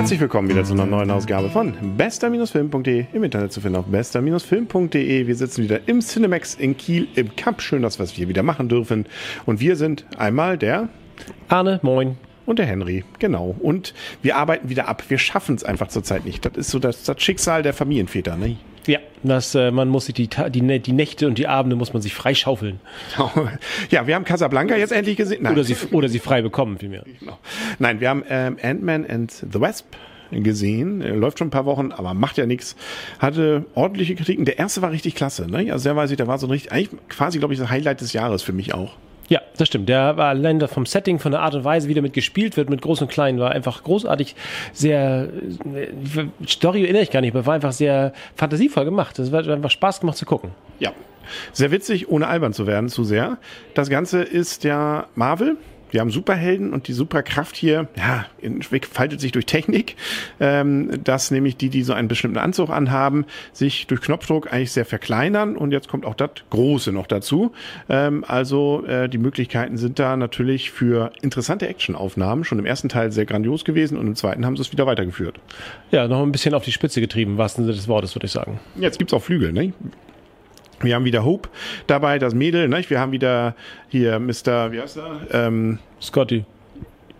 Herzlich willkommen wieder zu einer neuen Ausgabe von bester-film.de im Internet zu finden auf bester-film.de. Wir sitzen wieder im Cinemax in Kiel im Cup. Schön, dass wir es hier wieder machen dürfen. Und wir sind einmal der Arne, moin. und der Henry, genau. Und wir arbeiten wieder ab. Wir schaffen es einfach zurzeit nicht. Das ist so das, das Schicksal der Familienväter, ne? Ja, das, äh, man muss sich die, die, die Nächte und die Abende muss man sich frei schaufeln. Ja, wir haben Casablanca jetzt endlich gesehen. Nein. Oder sie, oder sie frei bekommen, vielmehr. Genau. Nein, wir haben ähm, Ant-Man and the Wasp gesehen. Äh, Läuft schon ein paar Wochen, aber macht ja nichts. Hatte ordentliche Kritiken. Der erste war richtig klasse. Ne? Also der weiß ich, der war so ein richtig, eigentlich quasi, glaube ich, das Highlight des Jahres für mich auch. Ja, das stimmt. Der war allein vom Setting, von der Art und Weise, wie damit gespielt wird, mit Groß und Klein, war einfach großartig, sehr, Story erinnere ich gar nicht, aber war einfach sehr fantasievoll gemacht. Es hat einfach Spaß gemacht zu gucken. Ja. Sehr witzig, ohne albern zu werden, zu sehr. Das Ganze ist ja Marvel. Wir haben Superhelden und die Superkraft hier, ja, faltet sich durch Technik, ähm, dass nämlich die, die so einen bestimmten Anzug anhaben, sich durch Knopfdruck eigentlich sehr verkleinern und jetzt kommt auch das Große noch dazu. Ähm, also äh, die Möglichkeiten sind da natürlich für interessante Actionaufnahmen schon im ersten Teil sehr grandios gewesen und im zweiten haben sie es wieder weitergeführt. Ja, noch ein bisschen auf die Spitze getrieben, im wahrsten Sinne des Wortes, würde ich sagen. Jetzt gibt's auch Flügel, ne? Wir haben wieder Hope dabei, das Mädel, ne? Wir haben wieder hier Mr. Wie heißt er? Ähm, Scotty.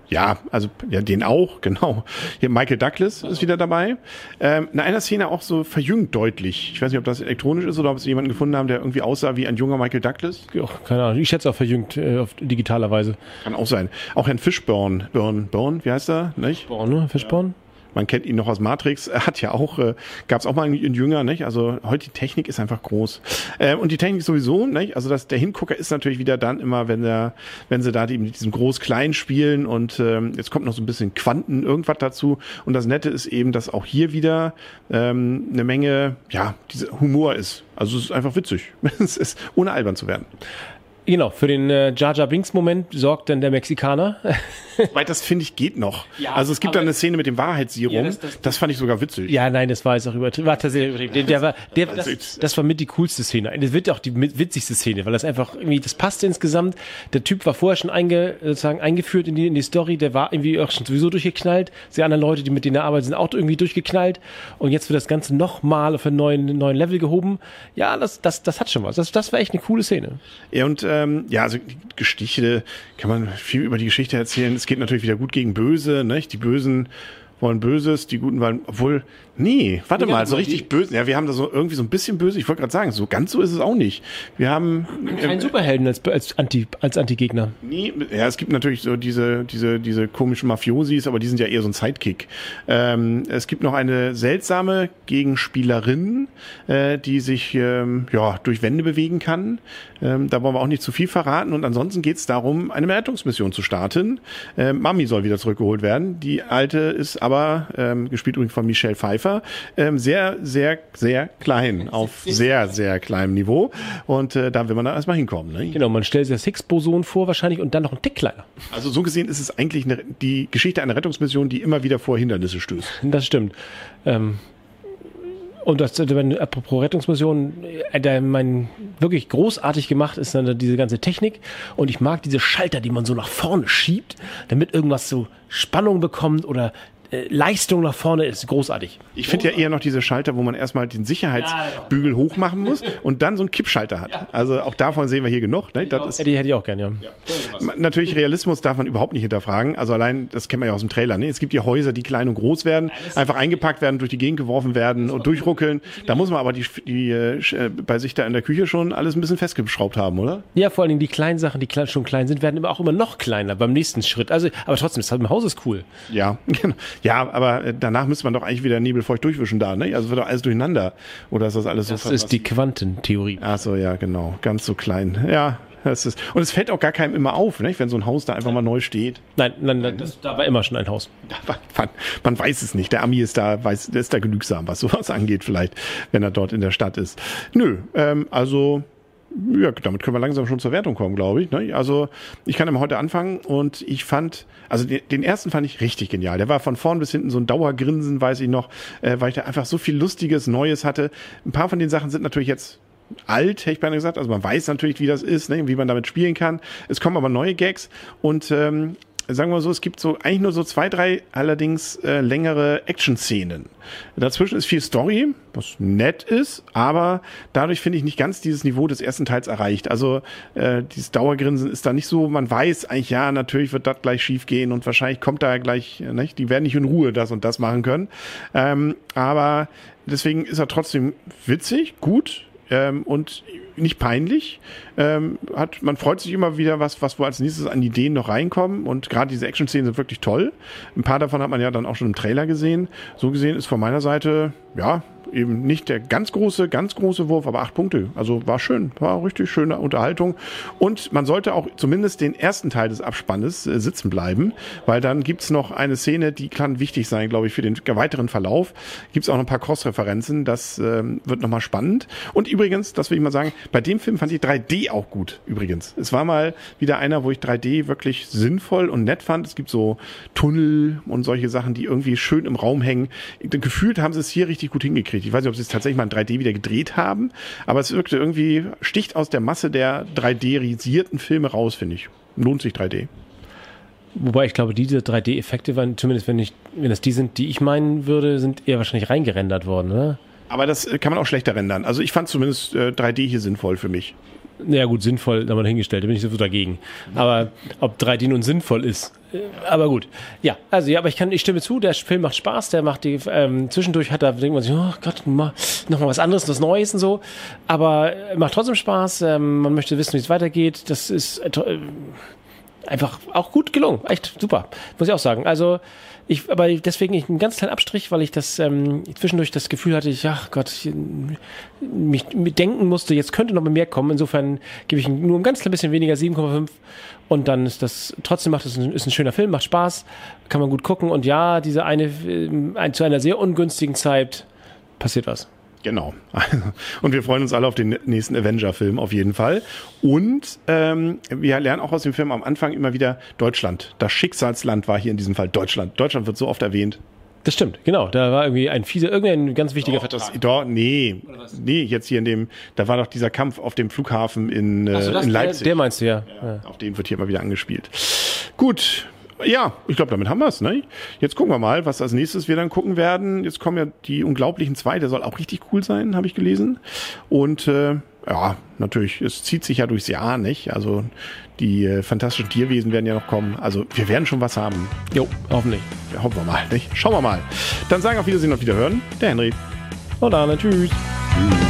ja, also ja, den auch, genau. Hier Michael Douglas ist wieder dabei. Ähm, in einer Szene auch so verjüngt deutlich. Ich weiß nicht, ob das elektronisch ist oder ob sie jemanden gefunden haben, der irgendwie aussah wie ein junger Michael Douglas. Ja, keine Ahnung. Ich schätze auch verjüngt äh, auf digitaler Weise. Kann auch sein. Auch Herrn Fishburne, Burn, Burn, wie heißt er? Nicht? Born, ne? Fischborn? Man kennt ihn noch aus Matrix. Er hat ja auch, äh, gab es auch mal einen Jünger, nicht? Also heute die Technik ist einfach groß. Äh, und die Technik sowieso, nicht? Also das, der Hingucker ist natürlich wieder dann immer, wenn der, wenn sie da die, mit diesem Groß-Klein spielen und ähm, jetzt kommt noch so ein bisschen Quanten irgendwas dazu. Und das Nette ist eben, dass auch hier wieder ähm, eine Menge, ja, dieser Humor ist. Also es ist einfach witzig. es ist, ohne albern zu werden. Genau, für den äh, Jar Jar Binks Moment sorgt dann der Mexikaner. Weil das finde ich geht noch. Ja, also es gibt da eine Szene mit dem Wahrheitsserum. Ja, das, das- das- fand ich sogar witzig. ja, nein, das war jetzt auch übertrieben. War tatsächlich übertrieben. Der, der war, der, Also das, das war mit die coolste Szene. Das wird auch die witzigste Szene, weil das einfach irgendwie, das passte insgesamt. Der Typ war vorher schon einge, sozusagen eingeführt in die, in die Story, der war irgendwie auch schon sowieso durchgeknallt. Die anderen Leute, die mit denen er arbeitet, sind auch irgendwie durchgeknallt. Und jetzt wird das Ganze nochmal auf einen neuen, neuen Level gehoben. Ja, das, das, das hat schon was. Das, das war echt eine coole Szene. Ja, und ähm, ja, also Geschichte, kann man viel über die Geschichte erzählen. Es geht natürlich wieder gut gegen Böse, nicht? Die Bösen wollen Böses, die Guten wollen, obwohl, nee, warte Ja, mal, so richtig böse. Ja, wir haben da so irgendwie so ein bisschen böse. Ich wollte gerade sagen, so ganz so ist es auch nicht. Wir haben Kein Superhelden als, als Anti, als Anti-Gegner. Nee, ja, es gibt natürlich so diese, diese, diese komischen Mafiosis, aber die sind ja eher so ein Sidekick. Ähm, es gibt noch eine seltsame Gegenspielerin, äh, die sich ähm, ja, durch Wände bewegen kann. Ähm, da wollen wir auch nicht zu viel verraten. Und ansonsten geht es darum, eine Rettungsmission zu starten. Ähm, Mami soll wieder zurückgeholt werden. Die alte ist aber, ähm, gespielt übrigens von Michelle Pfeiffer, ähm, sehr, sehr, sehr klein, auf sehr, sehr kleinem Niveau. Und äh, da will man da erstmal hinkommen. Ne? Genau, man stellt sich das Higgs-Boson vor wahrscheinlich und dann noch ein Tick kleiner. Also so gesehen ist es eigentlich eine, die Geschichte einer Rettungsmission, die immer wieder vor Hindernisse stößt. Das stimmt. Ähm, und das, wenn, apropos Rettungsmission, äh, der, mein, wirklich großartig gemacht ist dann diese ganze Technik. Und ich mag diese Schalter, die man so nach vorne schiebt, damit irgendwas so Spannung bekommt oder Leistung nach vorne ist. Großartig. Ich finde ja eher noch diese Schalter, wo man erstmal den Sicherheitsbügel hoch machen muss und dann so einen Kippschalter hat. Also auch davon sehen wir hier genug. Ne? Das ist, Ja, die hätte ich auch gern, ja. natürlich Realismus darf man überhaupt nicht hinterfragen. Also allein, das kennen wir ja aus dem Trailer. Ne? Es gibt hier Häuser, die klein und groß werden, einfach eingepackt werden, durch die Gegend geworfen werden und durchruckeln. Da muss man aber die, die äh, äh, bei sich da in der Küche schon alles ein bisschen festgeschraubt haben, oder? Ja, vor allen Dingen die kleinen Sachen, die klein, schon klein sind, werden immer auch immer noch kleiner beim nächsten Schritt. Also, aber trotzdem, das im Haus ist cool. Ja, genau. Ja, aber äh, danach müsste man doch eigentlich wieder nebelfeucht durchwischen da, ne? Also wird doch alles durcheinander. Oder ist das alles Das so ist die Quantentheorie. Ach so, ja, genau. Ganz so klein. Ja, das ist. Und es fällt auch gar keinem immer auf, ne? wenn so ein Haus da einfach mal neu steht. Nein, nein, nein das, da war immer schon ein Haus. Man, man weiß es nicht. Der Ami ist da, weiß, der ist da genügsam, was sowas angeht, vielleicht, wenn er dort in der Stadt ist. Nö, ähm, also. Ja, damit können wir langsam schon zur Wertung kommen, glaube ich. Ne? Also ich kann immer heute anfangen und ich fand, also den, den ersten fand ich richtig genial. Der war von vorn bis hinten so ein Dauergrinsen, weiß ich noch, äh, weil ich da einfach so viel Lustiges, Neues hatte. Ein paar von den Sachen sind natürlich jetzt alt, hätte ich beinahe gesagt. Also man weiß natürlich, wie das ist, ne? wie man damit spielen kann. Es kommen aber neue Gags und ähm, sagen wir so, es gibt so eigentlich nur so zwei, drei allerdings äh, längere Action-Szenen. Dazwischen ist viel Story, was nett ist, aber dadurch finde ich nicht ganz dieses Niveau des ersten Teils erreicht. Also äh, dieses Dauergrinsen ist da nicht so, man weiß eigentlich, ja, natürlich wird das gleich schief gehen und wahrscheinlich kommt da gleich, nicht? die werden nicht in Ruhe das und das machen können. Ähm, aber deswegen ist er trotzdem witzig, gut, ähm, und nicht peinlich. Ähm, hat, man freut sich immer wieder, was, was wo als nächstes an Ideen noch reinkommen. Und gerade diese Action-Szenen sind wirklich toll. Ein paar davon hat man ja dann auch schon im Trailer gesehen. So gesehen ist von meiner Seite, ja, eben nicht der ganz große, ganz große Wurf, aber acht Punkte. Also war schön, war richtig schöne Unterhaltung. Und man sollte auch zumindest den ersten Teil des Abspannes äh, sitzen bleiben, weil dann gibt's noch eine Szene, die kann wichtig sein, glaube ich, für den weiteren Verlauf. Gibt's auch noch ein paar Cross-Referenzen, das ähm, wird nochmal spannend. Und übrigens, das will ich mal sagen, bei dem Film fand ich 3D auch gut, übrigens. Es war mal wieder einer, wo ich 3D wirklich sinnvoll und nett fand. Es gibt so Tunnel und solche Sachen, die irgendwie schön im Raum hängen. Gefühlt haben sie es hier richtig gut hingekriegt. Ich weiß nicht, ob sie es tatsächlich mal in 3D wieder gedreht haben, aber es wirkte irgendwie, sticht aus der Masse der 3D-risierten Filme raus, finde ich. Lohnt sich 3D. Wobei ich glaube, diese 3D-Effekte waren, zumindest wenn, ich, wenn das die sind, die ich meinen würde, sind eher wahrscheinlich reingerendert worden, oder? Aber das äh, kann man auch schlechter rendern. Also ich fand zumindest äh, 3D hier sinnvoll für mich. Ja gut, sinnvoll, da man hingestellt, da bin ich sowieso dagegen. Aber ob 3D nun sinnvoll ist, äh, aber gut. Ja, also ja, aber ich kann, ich stimme zu, der Film macht Spaß, der macht die, ähm, zwischendurch hat er, denkt man sich, oh Gott, mal, noch mal was anderes, was Neues und so. Aber macht trotzdem Spaß, ähm, man möchte wissen, wie es weitergeht. Das ist äh, einfach auch gut gelungen. Echt super, muss ich auch sagen. Also ich, aber deswegen ich einen ganz kleinen Abstrich, weil ich das ähm, zwischendurch das Gefühl hatte, ich, ach Gott, ich, mich, mich denken musste, jetzt könnte noch mehr kommen. Insofern gebe ich nur ein ganz klein bisschen weniger, 7,5. Und dann ist das, trotzdem macht es ein, ist ein schöner Film, macht Spaß, kann man gut gucken. Und ja, diese eine, äh, ein, zu einer sehr ungünstigen Zeit passiert was. Genau. Und wir freuen uns alle auf den nächsten Avenger-Film auf jeden Fall. Und ähm, wir lernen auch aus dem Film am Anfang immer wieder Deutschland. Das Schicksalsland war hier in diesem Fall Deutschland. Deutschland wird so oft erwähnt. Das stimmt, genau. Da war irgendwie ein fieser, irgendein ganz wichtiger doch, Vertrag. Das, doch, nee, nee, jetzt hier in dem, da war doch dieser Kampf auf dem Flughafen in, äh, so, in Leipzig. Der, der meinst du ja. ja. Auf den wird hier immer wieder angespielt. Gut, ja, ich glaube, damit haben wir es. Ne? Jetzt gucken wir mal, was als nächstes wir dann gucken werden. Jetzt kommen ja die unglaublichen zwei, der soll auch richtig cool sein, habe ich gelesen. Und äh, ja, natürlich, es zieht sich ja durchs Jahr, nicht? Also die äh, fantastischen Tierwesen werden ja noch kommen. Also wir werden schon was haben. Jo, hoffentlich. Ja, hoffen wir mal, nicht? Schauen wir mal. Dann sagen auf Wiedersehen und Wiederhören, der Henry. Und Arne, tschüss. Tschüss.